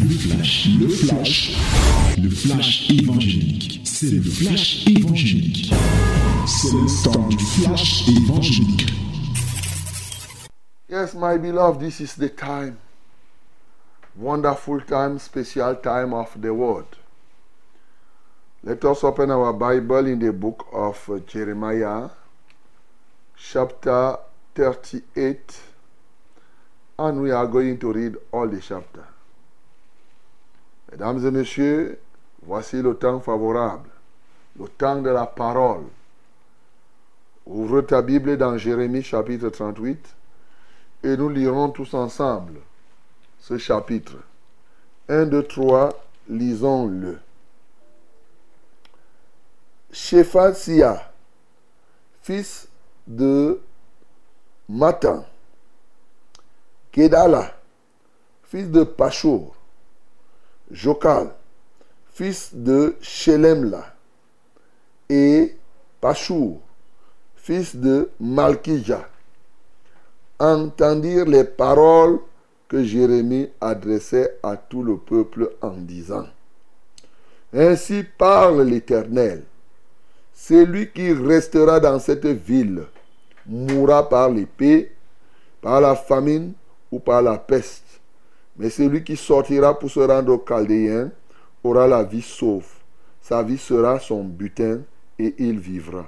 Le flash, le flash, le flash évangélique. C'est le flash évangélique. C'est le temps du flash évangélique. Yes, my beloved, this is the time. Wonderful time, special time of the word. Let us open our Bible in the book of Jeremiah, chapter 38, and we are going to read all the chapter. Mesdames et messieurs, voici le temps favorable, le temps de la parole. Ouvre ta Bible dans Jérémie chapitre 38 et nous lirons tous ensemble ce chapitre. 1, 2, 3, lisons-le. Shephasia, fils de Matan, Kedala, fils de Pachur, Jokal, fils de Shelemla, et Pachur, fils de Malkija, entendirent les paroles que Jérémie adressait à tout le peuple en disant, Ainsi parle l'Éternel, celui qui restera dans cette ville mourra par l'épée, par la famine ou par la peste. Mais celui qui sortira pour se rendre aux Chaldéens aura la vie sauve. Sa vie sera son butin et il vivra.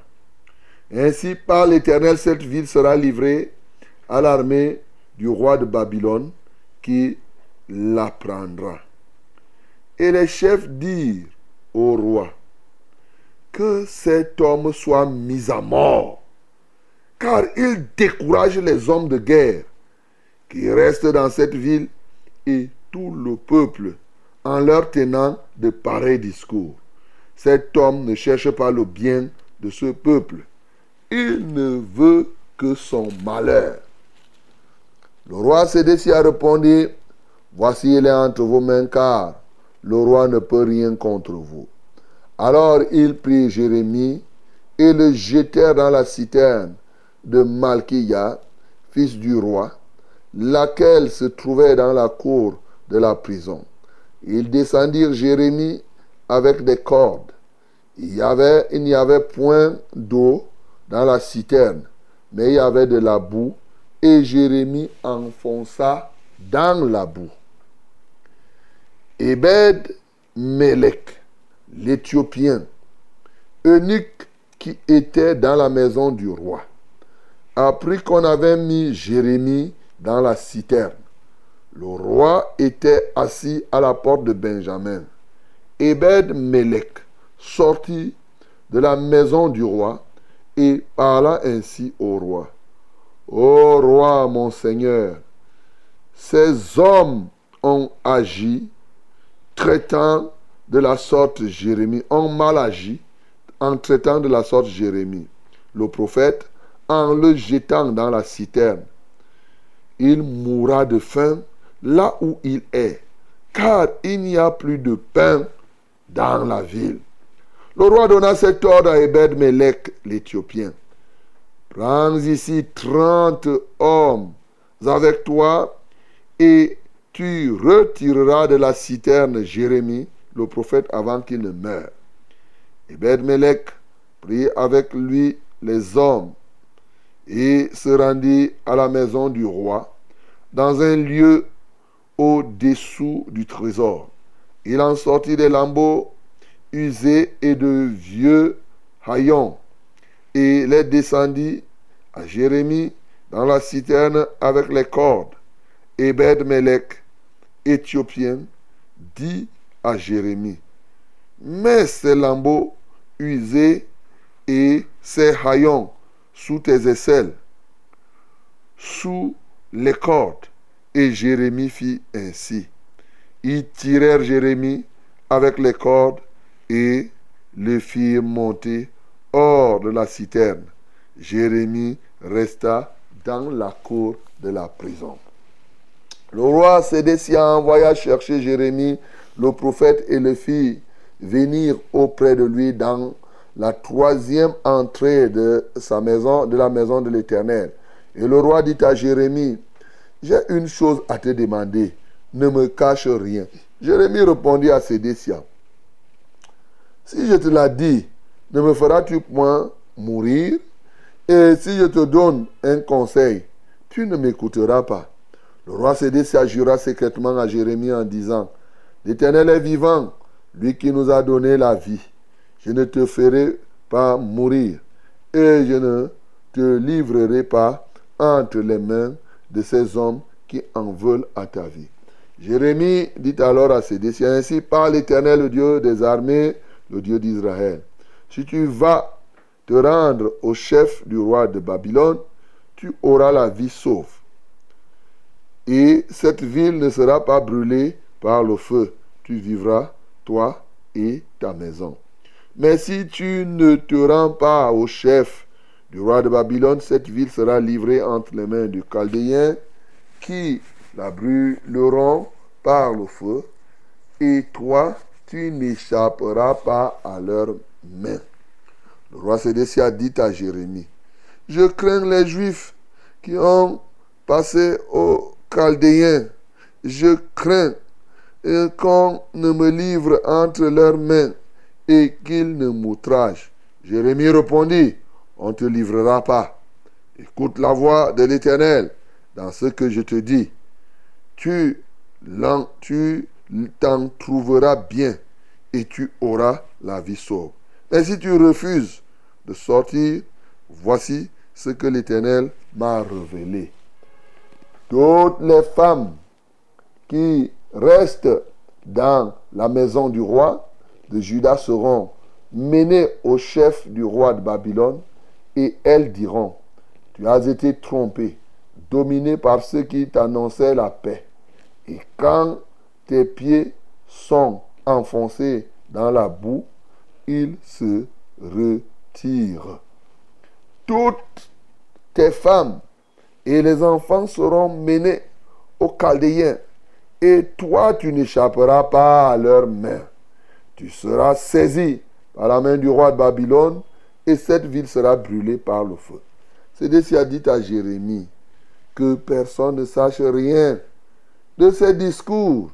Ainsi par l'Éternel, cette ville sera livrée à l'armée du roi de Babylone qui la prendra. Et les chefs dirent au roi, que cet homme soit mis à mort, car il décourage les hommes de guerre qui restent dans cette ville et tout le peuple en leur tenant de pareils discours. Cet homme ne cherche pas le bien de ce peuple. Il ne veut que son malheur. Le roi Sédécia répondit, Voici il est entre vos mains car le roi ne peut rien contre vous. Alors il prit Jérémie et le jetèrent dans la citerne de Malkia, fils du roi, laquelle se trouvait dans la cour de la prison. Ils descendirent Jérémie avec des cordes. Il y avait, il n'y avait point d'eau dans la citerne, mais il y avait de la boue, et Jérémie enfonça dans la boue. Ebed Melech, l'Éthiopien, eunuque qui était dans la maison du roi, apprit qu'on avait mis Jérémie dans la citerne. Le roi était assis à la porte de Benjamin. Ebed Melech sortit de la maison du roi et parla ainsi au roi. Ô roi, mon Seigneur, ces hommes ont agi traitant de la sorte Jérémie, ont mal agi en traitant de la sorte Jérémie, le prophète, en le jetant dans la citerne. Il mourra de faim là où il est, car il n'y a plus de pain dans la ville. Le roi donna cet ordre à Ebed Melech, l'Éthiopien. Prends ici trente hommes avec toi et tu retireras de la citerne Jérémie, le prophète, avant qu'il ne meure. Ebed Melech prit avec lui les hommes et se rendit à la maison du roi, dans un lieu au-dessous du trésor. Il en sortit des lambeaux usés et de vieux haillons, et les descendit à Jérémie dans la citerne avec les cordes. Ebed Melech, éthiopien, dit à Jérémie, Mets ces lambeaux usés et ces haillons sous tes aisselles, sous les cordes. Et Jérémie fit ainsi. Ils tirèrent Jérémie avec les cordes et le firent monter hors de la citerne. Jérémie resta dans la cour de la prison. Le roi Sédécia envoya chercher Jérémie, le prophète, et le fit venir auprès de lui dans la troisième entrée de sa maison, de la maison de l'Éternel. Et le roi dit à Jérémie, j'ai une chose à te demander, ne me cache rien. Jérémie répondit à Sédécia, si je te l'ai dit, ne me feras-tu point mourir? Et si je te donne un conseil, tu ne m'écouteras pas. Le roi Sédécia jura secrètement à Jérémie en disant, L'Éternel est vivant, lui qui nous a donné la vie. Je ne te ferai pas mourir et je ne te livrerai pas entre les mains de ces hommes qui en veulent à ta vie. Jérémie dit alors à Sédécia, ainsi par l'Éternel, le Dieu des armées, le Dieu d'Israël. Si tu vas te rendre au chef du roi de Babylone, tu auras la vie sauve. Et cette ville ne sera pas brûlée par le feu. Tu vivras, toi et ta maison. Mais si tu ne te rends pas au chef du roi de Babylone, cette ville sera livrée entre les mains du Chaldéen qui la brûleront par le feu, et toi, tu n'échapperas pas à leurs mains. Le roi Sédécia dit à Jérémie, je crains les Juifs qui ont passé aux Chaldéens. Je crains qu'on ne me livre entre leurs mains et qu'ils ne m'outragent. Jérémie répondit, on ne te livrera pas. Écoute la voix de l'Éternel dans ce que je te dis. Tu tu t'en trouveras bien et tu auras la vie sauve. Mais si tu refuses de sortir, voici ce que l'Éternel m'a révélé. Toutes les femmes qui restent dans la maison du roi de Judas seront menées au chef du roi de Babylone et elles diront, tu as été trompé, dominé par ceux qui t'annonçaient la paix. Et quand tes pieds sont enfoncés dans la boue, ils se retirent. Toutes tes femmes et les enfants seront menés aux Chaldéens, et toi tu n'échapperas pas à leurs mains. Tu seras saisi par la main du roi de Babylone, et cette ville sera brûlée par le feu. C'est a dit à Jérémie que personne ne sache rien de ces discours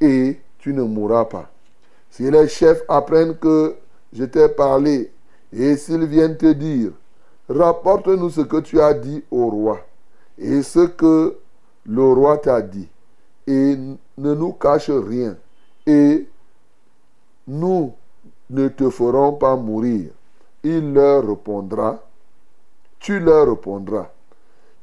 et tu ne mourras pas. Si les chefs apprennent que je t'ai parlé et s'ils viennent te dire, rapporte-nous ce que tu as dit au roi et ce que le roi t'a dit et ne nous cache rien et nous ne te ferons pas mourir. Il leur répondra, tu leur répondras,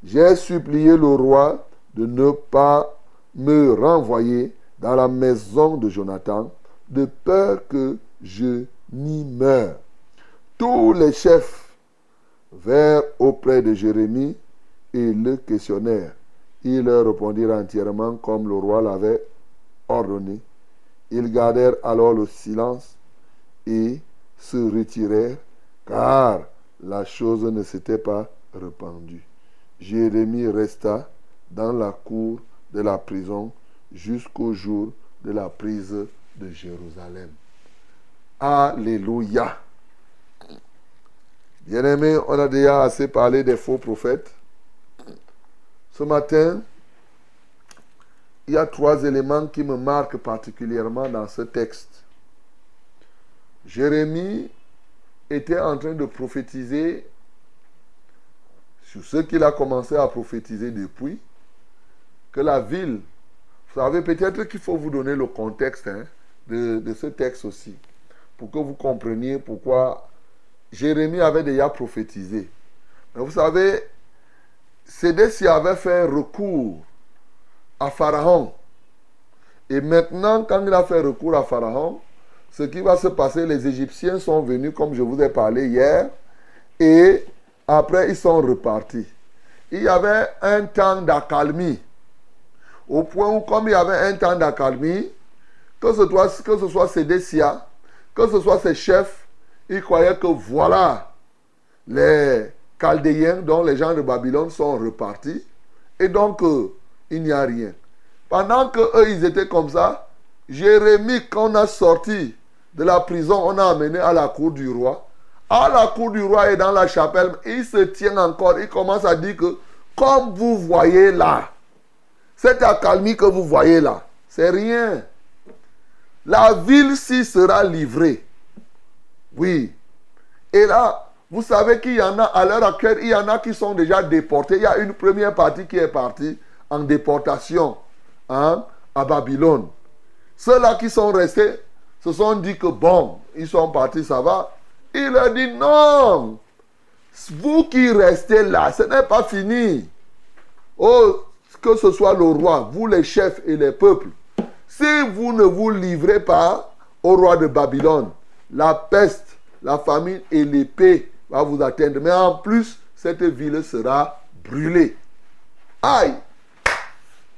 j'ai supplié le roi de ne pas me renvoyer dans la maison de Jonathan, de peur que je n'y meure. Tous les chefs vinrent auprès de Jérémie et le questionnèrent. Ils leur répondirent entièrement comme le roi l'avait ordonné. Ils gardèrent alors le silence et se retirèrent, car la chose ne s'était pas répandue. Jérémie resta dans la cour de la prison jusqu'au jour de la prise de Jérusalem. Alléluia. Bien-aimés, on a déjà assez parlé des faux prophètes. Ce matin, il y a trois éléments qui me marquent particulièrement dans ce texte. Jérémie était en train de prophétiser sur ce qu'il a commencé à prophétiser depuis, que la ville, vous savez, peut-être qu'il faut vous donner le contexte hein, de, ce texte aussi, pour que vous compreniez pourquoi Jérémie avait déjà prophétisé. Mais vous savez, Sédécie avait fait recours à Pharaon. Et maintenant, quand il a fait recours à Pharaon, ce qui va se passer, les Égyptiens sont venus, comme je vous ai parlé hier, et après ils sont repartis. Il y avait un temps d'accalmie. Au point où, comme il y avait un temps d'accalmie, que ce soit, que ce soit Sédécia, que ce soit ses chefs, ils croyaient que voilà, les Chaldéens, dont les gens de Babylone, sont repartis. Et donc, euh, il n'y a rien. Pendant que eux, ils étaient comme ça, Jérémie, quand on a sorti de la prison, on a amené à la cour du roi. À la cour du roi et dans la chapelle, il se tient encore. Il commence à dire que, comme vous voyez là, cette accalmie que vous voyez là, c'est rien. la ville-ci sera livrée. Oui. Et là, vous savez qu'il y en a, à l'heure actuelle, il y en a qui sont déjà déportés. Il y a une première partie qui est partie en déportation hein, à Babylone. Ceux-là qui sont restés se sont dit que bon, ils sont partis, ça va. Il leur dit non, vous qui restez là, ce n'est pas fini. Oh, que ce soit le roi, vous les chefs et les peuples, si vous ne vous livrez pas au roi de Babylone, la peste, la famine et l'épée va vous atteindre. Mais en plus, cette ville sera brûlée. Aïe!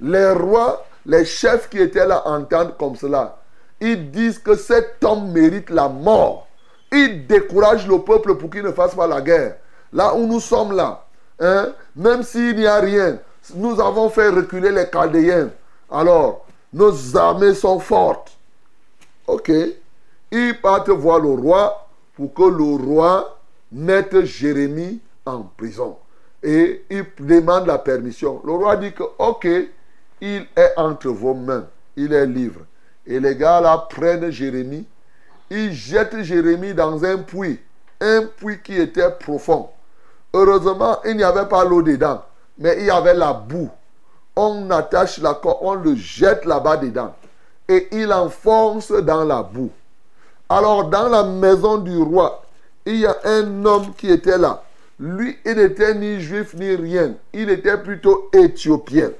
Les rois, les chefs qui étaient là entendent comme cela. Ils disent que cet homme mérite la mort. Ils découragent le peuple pour qu'il ne fasse pas la guerre. Là où nous sommes là, hein, même s'il n'y a rien, nous avons fait reculer les Chaldéens. Alors, nos armées sont fortes. Ok. Ils partent voir le roi pour que le roi mette Jérémie en prison. Et il demande la permission. Le roi dit que, ok, il est entre vos mains. Il est libre. Et les gars là prennent Jérémie. Ils jettent Jérémie dans un puits. Un puits qui était profond. Heureusement, il n'y avait pas l'eau dedans. Mais il y avait la boue. On attache la corde, on le jette là-bas dedans. Et il enfonce dans la boue. Alors, dans la maison du roi, il y a un homme qui était là. Lui, il n'était ni juif ni rien. Il était plutôt éthiopien.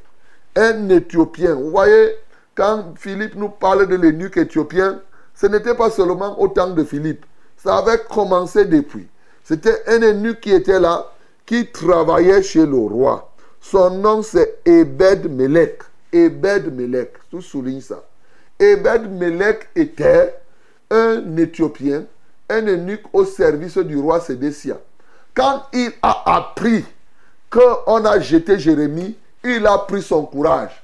Un éthiopien. Vous voyez, quand Philippe nous parle de l'énuque éthiopien, ce n'était pas seulement au temps de Philippe. Ça avait commencé depuis. C'était un eunuque qui était là, qui travaillait chez le roi. Son nom c'est Ebed Melech. Ebed Melech, tout souligne ça. Ebed Melech était un Éthiopien, un eunuque au service du roi Sédécia. Quand il a appris qu'on a jeté Jérémie, il a pris son courage.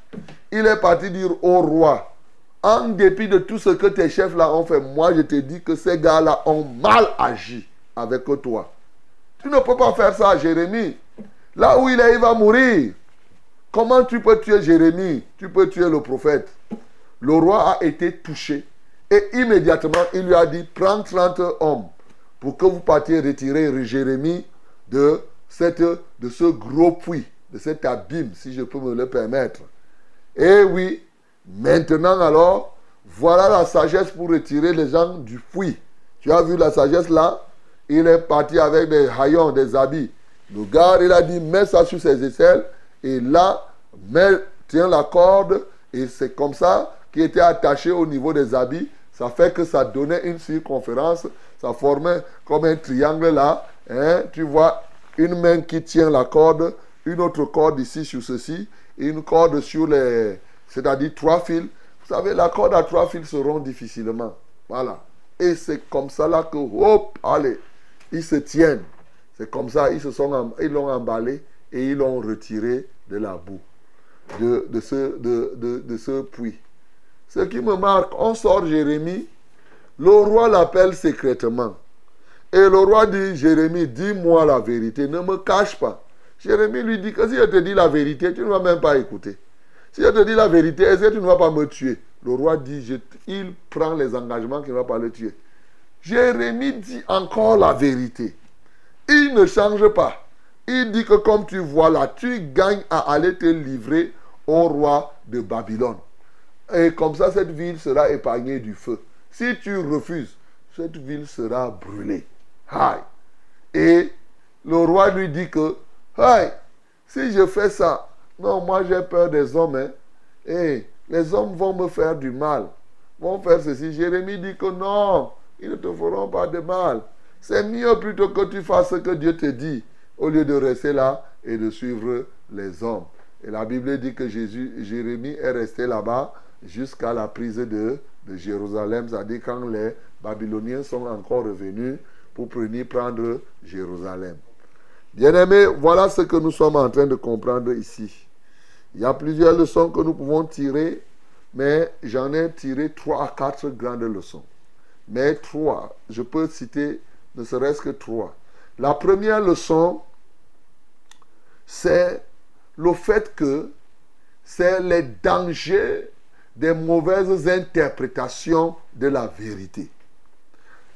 Il est parti dire au roi, en dépit de tout ce que tes chefs là ont fait, moi je te dis que ces gars-là ont mal agi avec toi. Tu ne peux pas faire ça Jérémie. Là où il est, il va mourir. Comment tu peux tuer Jérémie? Tu peux tuer le prophète. Le roi a été touché. Et immédiatement, il lui a dit, prends 30 hommes pour que vous partiez retirer Jérémie de ce gros puits, de cet abîme, si je peux me le permettre. Et oui, maintenant alors, voilà la sagesse pour retirer les gens du puits. Tu as vu la sagesse là? Il est parti avec des haillons, des habits. Le gars, il a dit, mets ça sur ses aisselles. Et là, mets, tiens la corde. Et c'est comme ça qui était attaché au niveau des habits. Ça fait que ça donnait une circonférence. Ça formait comme un triangle là. Hein? Tu vois une main qui tient la corde, une autre corde ici sur ceci, une corde sur les... C'est-à-dire trois fils. Vous savez, la corde à trois fils se rompt difficilement. Voilà. Et c'est comme ça là que, hop, allez, ils se tiennent. C'est comme ça, ils se sont, ils l'ont emballé et ils l'ont retiré de la boue, de, de, ce, de, de ce puits. Ce qui me marque, on sort Jérémie, le roi l'appelle secrètement. Et le roi dit, Jérémie, dis-moi la vérité, ne me cache pas. Jérémie lui dit que si je te dis la vérité, tu ne vas même pas écouter. Si je te dis la vérité, est-ce que tu ne vas pas me tuer? Le roi dit, il prend les engagements qu'il ne va pas le tuer. Jérémie dit encore la vérité. Il ne change pas. Il dit que comme tu vois là, tu gagnes à aller te livrer au roi de Babylone. Et comme ça, cette ville sera épargnée du feu. Si tu refuses, cette ville sera brûlée. Aïe. Et le roi lui dit que, aïe, si je fais ça, non, moi j'ai peur des hommes. Hein. Les hommes vont me faire du mal, vont faire ceci. Jérémie dit que non, ils ne te feront pas de mal. C'est mieux plutôt que tu fasses ce que Dieu te dit, au lieu de rester là et de suivre les hommes. Et la Bible dit que Jérémie est resté là-bas jusqu'à la prise de, de Jérusalem, c'est-à-dire quand les Babyloniens sont encore revenus pour venir prendre Jérusalem. Bien-aimés, voilà ce que nous sommes en train de comprendre ici. Il y a plusieurs leçons que nous pouvons tirer, mais j'en ai tiré trois à quatre grandes leçons. Mais trois, je peux citer ne serait-ce que trois. La première leçon, c'est le fait que c'est les dangers des mauvaises interprétations de la vérité.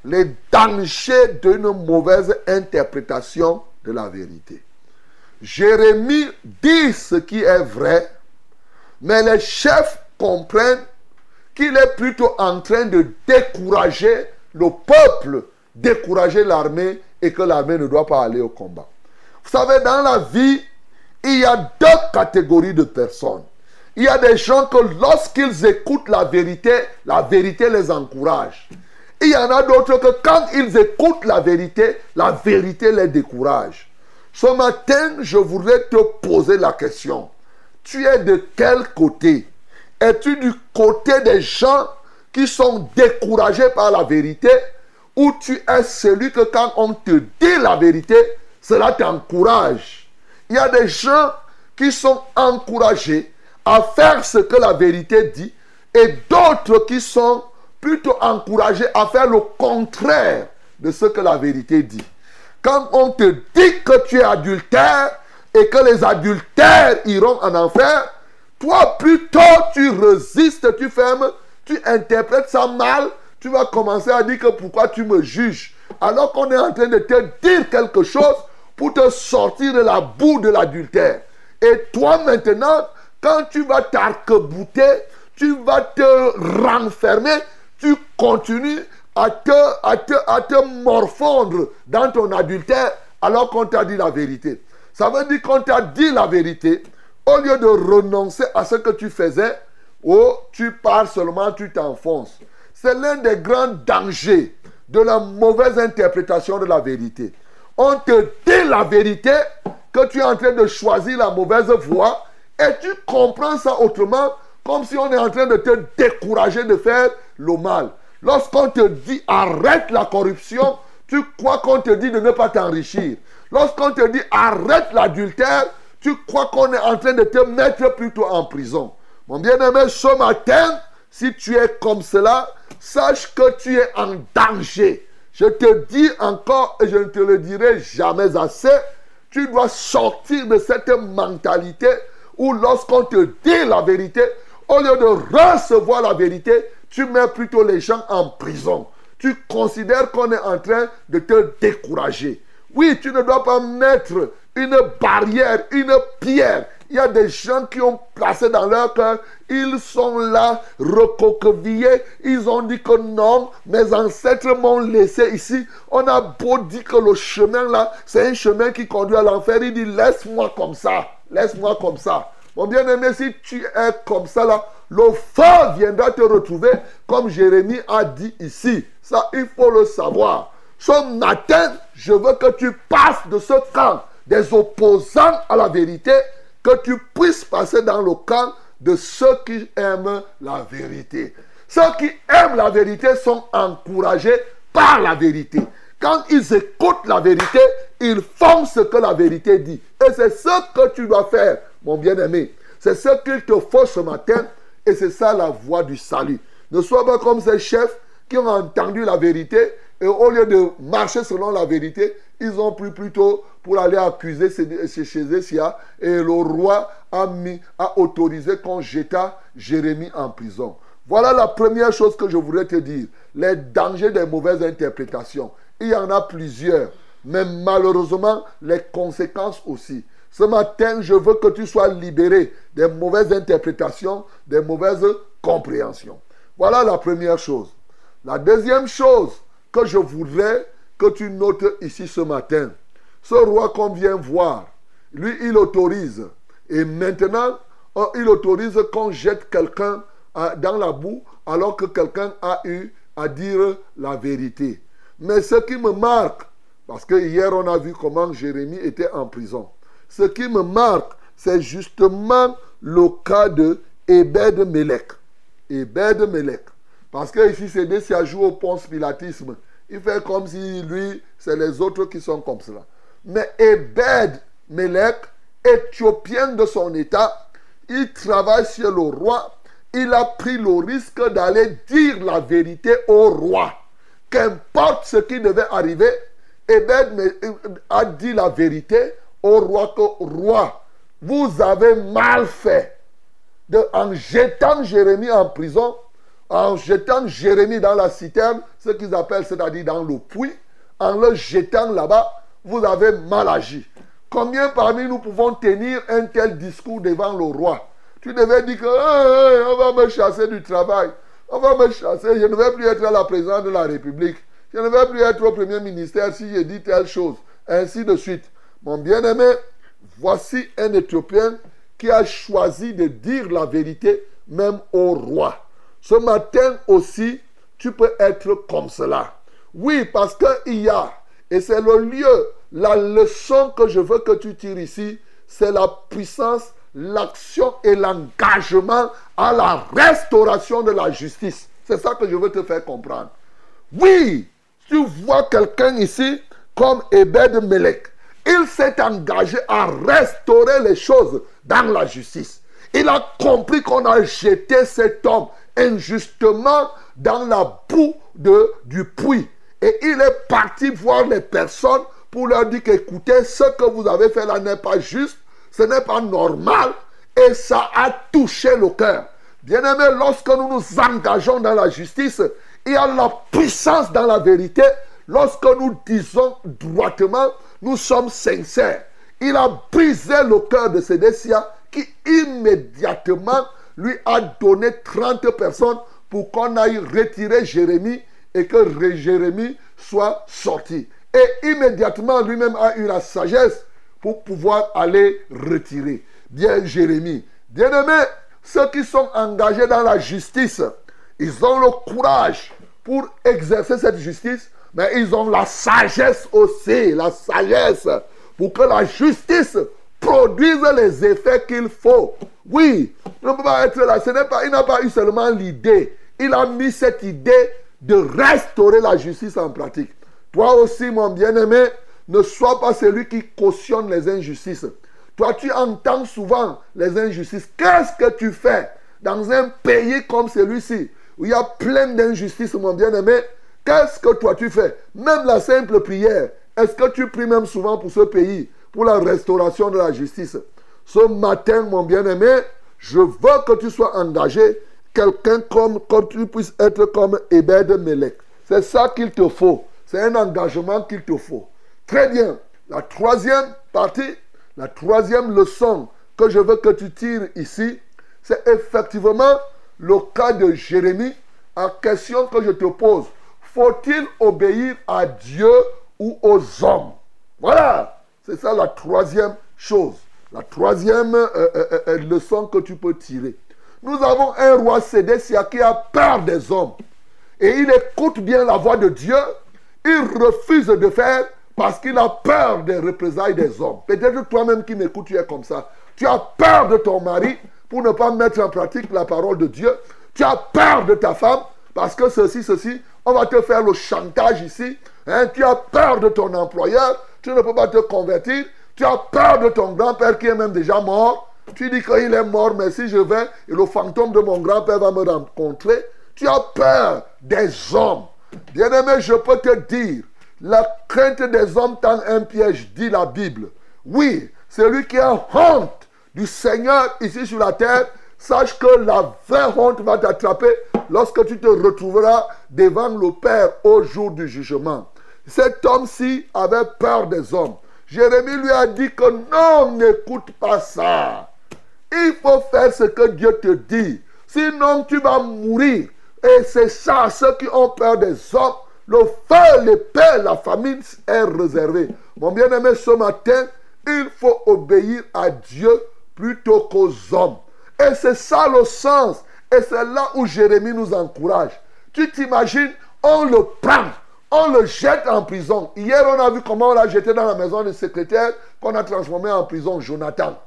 Les dangers d'une mauvaise interprétation de la vérité. Jérémie dit ce qui est vrai, mais les chefs comprennent qu'il est plutôt en train de décourager le peuple, décourager l'armée et que l'armée ne doit pas aller au combat. Vous savez, dans la vie, il y a deux catégories de personnes. Il y a des gens que lorsqu'ils écoutent la vérité, la vérité les encourage. Il y en a d'autres que quand ils écoutent la vérité, la vérité les décourage. Ce matin, je voudrais te poser la question. Tu es de quel côté? Es-tu du côté des gens qui sont découragés par la vérité? Ou tu es celui que quand on te dit la vérité, cela t'encourage? Il y a des gens qui sont encouragés à faire ce que la vérité dit et d'autres qui sont plutôt encouragés à faire le contraire de ce que la vérité dit. Quand on te dit que tu es adultère et que les adultères iront en enfer, toi plutôt tu résistes, tu fermes, tu interprètes ça mal, tu vas commencer à dire que pourquoi tu me juges alors qu'on est en train de te dire quelque chose pour te sortir de la boue de l'adultère. Et toi maintenant, quand tu vas t'arc-bouter, tu vas te renfermer, tu continues à te, à, te, à te morfondre dans ton adultère alors qu'on t'a dit la vérité. Ça veut dire qu'on t'a dit la vérité, au lieu de renoncer à ce que tu faisais, oh, tu pars seulement, tu t'enfonces. C'est l'un des grands dangers de la mauvaise interprétation de la vérité. On te dit la vérité que tu es en train de choisir la mauvaise voie et tu comprends ça autrement comme si on est en train de te décourager de faire le mal. Lorsqu'on te dit arrête la corruption, tu crois qu'on te dit de ne pas t'enrichir. Lorsqu'on te dit arrête l'adultère, tu crois qu'on est en train de te mettre plutôt en prison. Mon bien-aimé, ce matin, si tu es comme cela, sache que tu es en danger. Je te dis encore, et je ne te le dirai jamais assez, tu dois sortir de cette mentalité où lorsqu'on te dit la vérité, au lieu de recevoir la vérité, tu mets plutôt les gens en prison. Tu considères qu'on est en train de te décourager. Oui, tu ne dois pas mettre une barrière, une pierre. Il y a des gens qui ont placé dans leur cœur, ils sont là, recoquevillés. Ils ont dit que non, mes ancêtres m'ont laissé ici. On a beau dire que le chemin là, c'est un chemin qui conduit à l'enfer. Il dit, laisse-moi comme ça, laisse-moi comme ça. Mon bien-aimé, si tu es comme ça là, le feu viendra te retrouver, comme Jérémie a dit ici. Ça, il faut le savoir. Ce matin, je veux que tu passes de ce camp des opposants à la vérité, que tu puisses passer dans le camp de ceux qui aiment la vérité. Ceux qui aiment la vérité sont encouragés par la vérité. Quand ils écoutent la vérité, ils font ce que la vérité dit. Et c'est ce que tu dois faire, mon bien-aimé. C'est ce qu'il te faut ce matin et c'est ça la voie du salut. Ne sois pas comme ces chefs qui ont entendu la vérité et au lieu de marcher selon la vérité, ils ont pris plutôt pour aller accuser chez Essia et le roi a, a autorisé qu'on jeta Jérémie en prison. Voilà la première chose que je voudrais te dire. Les dangers des mauvaises interprétations. Il y en a plusieurs, mais malheureusement, les conséquences aussi. Ce matin, je veux que tu sois libéré des mauvaises interprétations, des mauvaises compréhensions. Voilà la première chose. La deuxième chose que je voudrais que tu notes ici ce matin, ce roi qu'on vient voir, lui, il autorise. Et maintenant, oh, il autorise qu'on jette quelqu'un euh, dans la boue alors que quelqu'un a eu à dire la vérité. Mais ce qui me marque, parce que hier on a vu comment Jérémie était en prison. Ce qui me marque, c'est justement le cas de Ebed Melech. Ebed Melech. Parce que ici, c'est des joue au ponce pilatisme. Il fait comme si lui, c'est les autres qui sont comme cela. Mais Ebed Melech, éthiopien de son état, il travaille sur le roi. Il a pris le risque d'aller dire la vérité au roi. Qu'importe ce qui devait arriver, Ebed a dit la vérité au roi que, roi, vous avez mal fait. en jetant Jérémie en prison, en jetant Jérémie dans la citerne, ce qu'ils appellent, c'est-à-dire dans le puits, en le jetant là-bas, vous avez mal agi. Combien parmi nous pouvons tenir un tel discours devant le roi? Tu devais dire que on va me chasser du travail, on va me chasser, je ne vais plus être à la présidence de la République, je ne vais plus être au premier ministère si j'ai dit telle chose, ainsi de suite. Mon bien-aimé, voici un Éthiopien qui a choisi de dire la vérité même au roi. Ce matin aussi, tu peux être comme cela. Oui, parce qu'il y a, et c'est le lieu, la leçon que je veux que tu tires ici, c'est la puissance, l'action et l'engagement à la restauration de la justice. C'est ça que je veux te faire comprendre. Oui, tu vois quelqu'un ici comme Ebed Melech. Il s'est engagé à restaurer les choses dans la justice. Il a compris qu'on a jeté cet homme injustement dans la boue de, du puits. Et il est parti voir les personnes pour leur dire qu'écoutez, ce que vous avez fait là n'est pas juste, ce n'est pas normal. Et ça a touché le cœur. Bien-aimé, lorsque nous nous engageons dans la justice, il y a la puissance dans la vérité. Lorsque nous disons droitement, nous sommes sincères. Il a brisé le cœur de Sédécia qui immédiatement lui a donné 30 personnes pour qu'on aille retirer Jérémie et que Jérémie soit sorti. Et immédiatement, lui-même a eu la sagesse pour pouvoir aller retirer. Bien Jérémie. Bien-aimés, ceux qui sont engagés dans la justice, ils ont le courage pour exercer cette justice, mais ils ont la sagesse aussi, la sagesse pour que la justice produise les effets qu'il faut. Oui, il ne peut pas être là. Ce n'est pas, il n'a pas eu seulement l'idée. Il a mis cette idée de restaurer la justice en pratique. Toi aussi, mon bien-aimé, ne sois pas celui qui cautionne les injustices. Toi, tu entends souvent les injustices. Qu'est-ce que tu fais dans un pays comme celui-ci, où il y a plein d'injustices, mon bien-aimé Qu'est-ce que toi tu fais? Même la simple prière. Est-ce que tu pries même souvent pour ce pays, pour la restauration de la justice? Ce matin, mon bien-aimé, je veux que tu sois engagé, quelqu'un comme, que tu puisses être comme Ebed Melech. C'est ça qu'il te faut. C'est un engagement qu'il te faut. Très bien. La troisième partie, la troisième leçon que je veux que tu tires ici, c'est effectivement le cas de Jérémie. En question que je te pose, faut-il obéir à Dieu ou aux hommes? Voilà, c'est ça la troisième chose, la troisième euh, euh, euh, leçon que tu peux tirer. Nous avons un roi Sédécia qui a peur des hommes. Et il écoute bien la voix de Dieu. Il refuse de faire parce qu'il a peur des représailles des hommes. Peut-être toi-même qui m'écoutes, tu es comme ça. Tu as peur de ton mari pour ne pas mettre en pratique la parole de Dieu. Tu as peur de ta femme parce que ceci, ceci. On va te faire le chantage ici. Hein? Tu as peur de ton employeur. Tu ne peux pas te convertir. Tu as peur de ton grand-père qui est même déjà mort. Tu dis qu'il est mort, mais si je vais le fantôme de mon grand-père va me rencontrer, tu as peur des hommes. Bien-aimé, je peux te dire, la crainte des hommes tend un piège, dit la Bible. Oui, celui qui a honte du Seigneur ici sur la terre, sache que la vraie honte va t'attraper lorsque tu te retrouveras devant le Père au jour du jugement. Cet homme-ci avait peur des hommes. Jérémie lui a dit que non, n'écoute pas ça. Il faut faire ce que Dieu te dit. Sinon, tu vas mourir. Et c'est ça, ceux qui ont peur des hommes, le feu, l'épée, la famine est réservée. Mon bien-aimé, ce matin, il faut obéir à Dieu plutôt qu'aux hommes. Et c'est ça le sens. Et c'est là où Jérémie nous encourage. Tu t'imagines, on le prend, on le jette en prison. Hier, on a vu comment on l'a jeté dans la maison du secrétaire qu'on a transformé en prison Jonathan.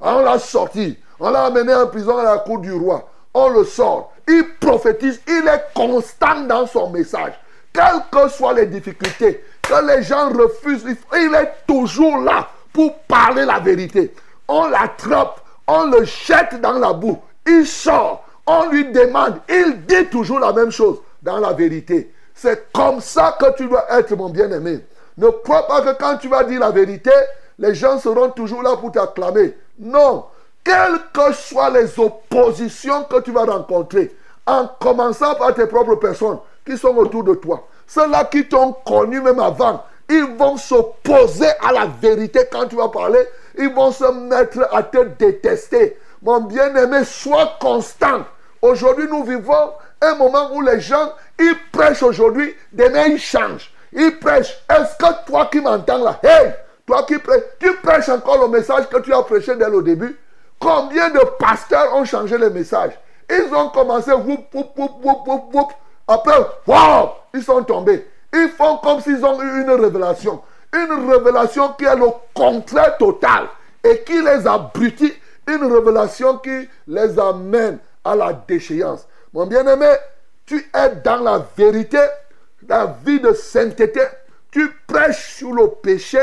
On l'a sorti. On l'a amené en prison à la cour du roi. On le sort. Il prophétise. Il est constant dans son message. Quelles que soient les difficultés, que les gens refusent, il est toujours là pour parler la vérité. On l'attrape. On le jette dans la boue. Il sort. On lui demande. Il dit toujours la même chose dans la vérité. C'est comme ça que tu dois être, mon bien-aimé. Ne crois pas que quand tu vas dire la vérité, les gens seront toujours là pour t'acclamer. Non, quelles que soient les oppositions que tu vas rencontrer, en commençant par tes propres personnes qui sont autour de toi, ceux-là qui t'ont connu même avant, ils vont s'opposer à la vérité quand tu vas parler, ils vont se mettre à te détester. Mon bien-aimé, sois constant. Aujourd'hui, nous vivons un moment où les gens, ils prêchent aujourd'hui, demain ils changent. Ils prêchent. Est-ce que toi qui m'entends là, hey, toi qui prêches, tu prêches encore le message que tu as prêché dès le début? Combien de pasteurs ont changé le message Ils ont commencé, whoop, whoop, whoop, whoop, whoop, Après, wow, ils sont tombés. Ils font comme s'ils ont eu une révélation. Une révélation qui est le contraire total et qui les abrutit. Une révélation qui les amène à la déchéance. Mon bien-aimé, tu es dans la vérité, la vie de sainteté. Tu prêches sur le péché,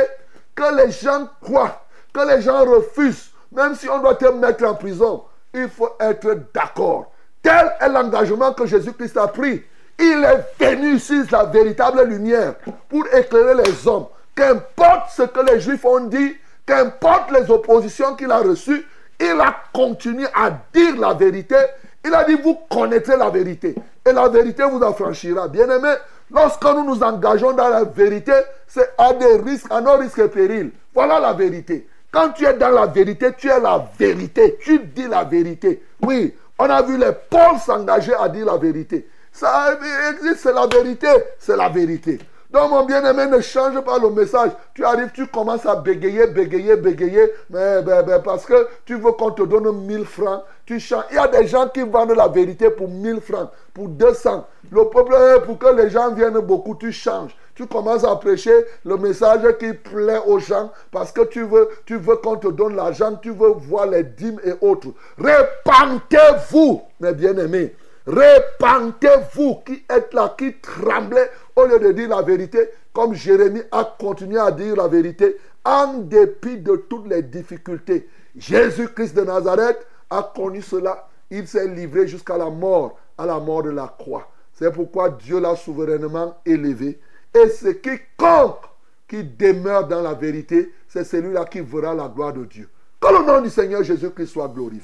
que les gens croient, que les gens refusent. Même si on doit te mettre en prison, il faut être d'accord. Tel est l'engagement que Jésus-Christ a pris. Il est venu ici, la véritable lumière, pour éclairer les hommes. Qu'importe ce que les Juifs ont dit, qu'importe les oppositions qu'il a reçues, il a continué à dire la vérité. Il a dit, vous connaîtrez la vérité. Et la vérité vous affranchira. Bien-aimés, lorsque nous nous engageons dans la vérité, c'est à des risques, à nos risques et périls. Voilà la vérité. Quand tu es dans la vérité, tu es la vérité. Tu dis la vérité. Oui, on a vu les Paul s'engager à dire la vérité. Ça existe, c'est la vérité. C'est la vérité. Donc, mon bien-aimé, ne change pas le message. Tu arrives, tu commences à bégayer, bégayer, bégayer, mais, parce que tu veux qu'on te donne 1000 francs. Tu changes. Il y a des gens qui vendent la vérité pour 1000 francs, pour 200. Le peuple, pour que les gens viennent beaucoup, tu changes. Tu commences à prêcher le message qui plaît aux gens parce que tu veux, tu veux qu'on te donne l'argent, tu veux voir les dîmes et autres. Répentez-vous, mes bien-aimés. Répentez-vous qui êtes là, qui tremblez au lieu de dire la vérité, comme Jérémie a continué à dire la vérité en dépit de toutes les difficultés. Jésus-Christ de Nazareth a connu cela. Il s'est livré jusqu'à la mort, à la mort de la croix. C'est pourquoi Dieu l'a souverainement élevé. Et ce qui compte, qui demeure dans la vérité, c'est celui-là qui verra la gloire de Dieu. Que le nom du Seigneur Jésus-Christ soit glorifié.